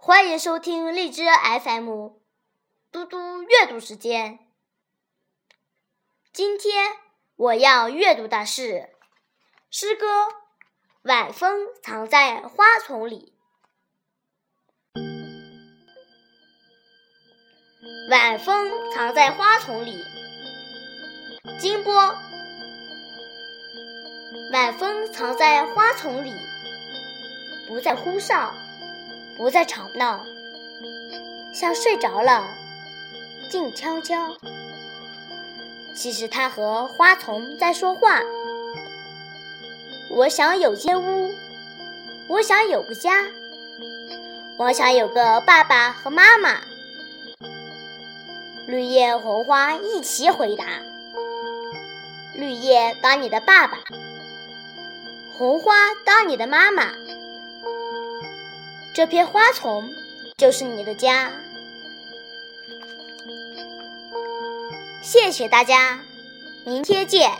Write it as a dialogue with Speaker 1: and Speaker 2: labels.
Speaker 1: 欢迎收听荔枝 FM，嘟嘟阅读时间。今天我要阅读的是诗歌《晚风藏在花丛里》。晚风藏在花丛里，金波。晚风藏在花丛里，不再呼哨，不再吵闹，像睡着了，静悄悄。其实它和花丛在说话。我想有间屋，我想有个家，我想有个爸爸和妈妈。绿叶红花一起回答：“绿叶当你的爸爸，红花当你的妈妈，这片花丛就是你的家。”谢谢大家，明天见。